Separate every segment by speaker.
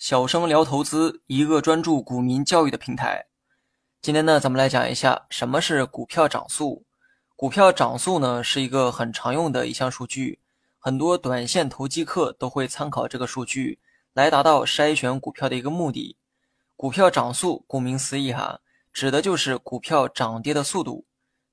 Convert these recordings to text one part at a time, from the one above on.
Speaker 1: 小生聊投资，一个专注股民教育的平台。今天呢，咱们来讲一下什么是股票涨速。股票涨速呢，是一个很常用的一项数据，很多短线投机客都会参考这个数据来达到筛选股票的一个目的。股票涨速，顾名思义哈，指的就是股票涨跌的速度。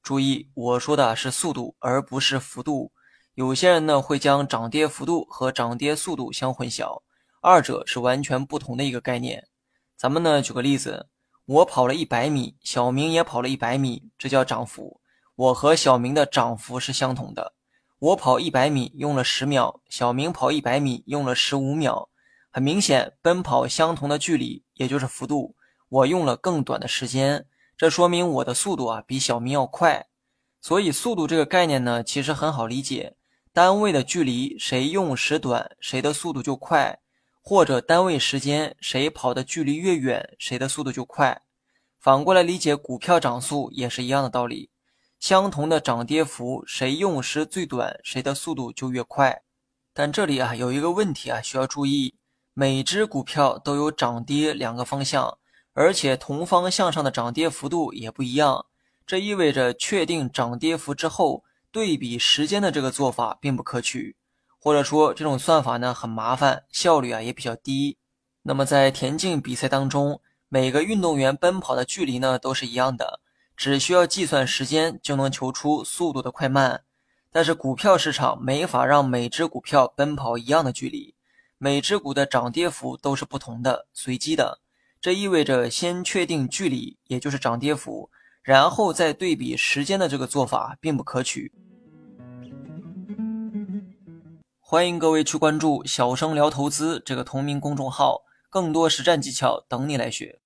Speaker 1: 注意，我说的是速度，而不是幅度。有些人呢，会将涨跌幅度和涨跌速度相混淆。二者是完全不同的一个概念。咱们呢，举个例子，我跑了一百米，小明也跑了一百米，这叫涨幅。我和小明的涨幅是相同的。我跑一百米用了十秒，小明跑一百米用了十五秒。很明显，奔跑相同的距离，也就是幅度，我用了更短的时间，这说明我的速度啊比小明要快。所以，速度这个概念呢，其实很好理解。单位的距离，谁用时短，谁的速度就快。或者单位时间，谁跑的距离越远，谁的速度就快。反过来理解股票涨速也是一样的道理。相同的涨跌幅，谁用时最短，谁的速度就越快。但这里啊有一个问题啊需要注意：每只股票都有涨跌两个方向，而且同方向上的涨跌幅度也不一样。这意味着确定涨跌幅之后，对比时间的这个做法并不可取。或者说这种算法呢很麻烦，效率啊也比较低。那么在田径比赛当中，每个运动员奔跑的距离呢都是一样的，只需要计算时间就能求出速度的快慢。但是股票市场没法让每只股票奔跑一样的距离，每只股的涨跌幅都是不同的，随机的。这意味着先确定距离，也就是涨跌幅，然后再对比时间的这个做法并不可取。欢迎各位去关注“小生聊投资”这个同名公众号，更多实战技巧等你来学。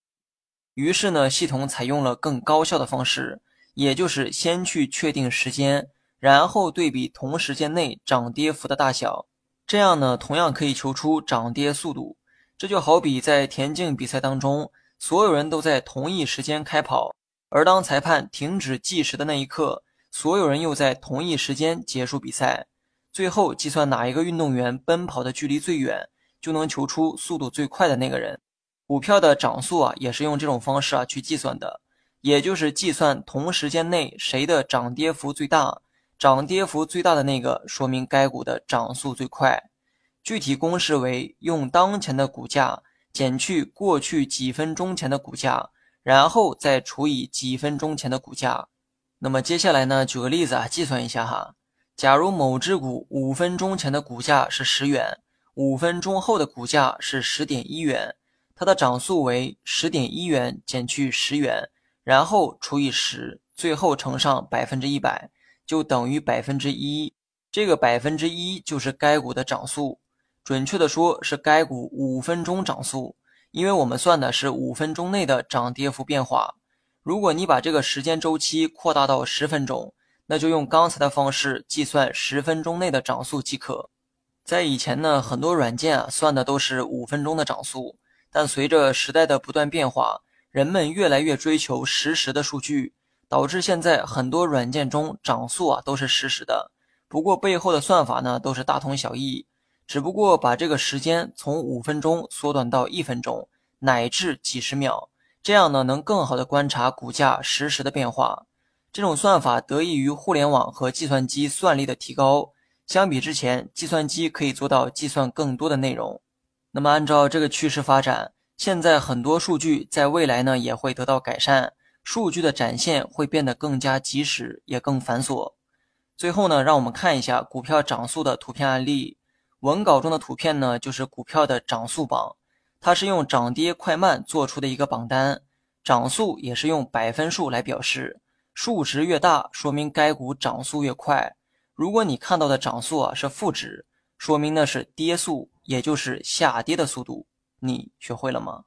Speaker 1: 于是呢，系统采用了更高效的方式，也就是先去确定时间，然后对比同时间内涨跌幅的大小，这样呢，同样可以求出涨跌速度。这就好比在田径比赛当中，所有人都在同一时间开跑，而当裁判停止计时的那一刻，所有人又在同一时间结束比赛。最后计算哪一个运动员奔跑的距离最远，就能求出速度最快的那个人。股票的涨速啊，也是用这种方式啊去计算的，也就是计算同时间内谁的涨跌幅最大，涨跌幅最大的那个说明该股的涨速最快。具体公式为用当前的股价减去过去几分钟前的股价，然后再除以几分钟前的股价。那么接下来呢，举个例子啊，计算一下哈。假如某只股五分钟前的股价是十元，五分钟后的股价是十点一元，它的涨速为十点一元减去十元，然后除以十，最后乘上百分之一百，就等于百分之一。这个百分之一就是该股的涨速，准确的说是该股五分钟涨速，因为我们算的是五分钟内的涨跌幅变化。如果你把这个时间周期扩大到十分钟。那就用刚才的方式计算十分钟内的涨速即可。在以前呢，很多软件啊算的都是五分钟的涨速，但随着时代的不断变化，人们越来越追求实时的数据，导致现在很多软件中涨速啊都是实时的。不过背后的算法呢都是大同小异，只不过把这个时间从五分钟缩短到一分钟乃至几十秒，这样呢能更好的观察股价实时的变化。这种算法得益于互联网和计算机算力的提高，相比之前，计算机可以做到计算更多的内容。那么，按照这个趋势发展，现在很多数据在未来呢也会得到改善，数据的展现会变得更加及时，也更繁琐。最后呢，让我们看一下股票涨速的图片案例。文稿中的图片呢，就是股票的涨速榜，它是用涨跌快慢做出的一个榜单，涨速也是用百分数来表示。数值越大，说明该股涨速越快。如果你看到的涨速啊是负值，说明那是跌速，也就是下跌的速度。你学会了吗？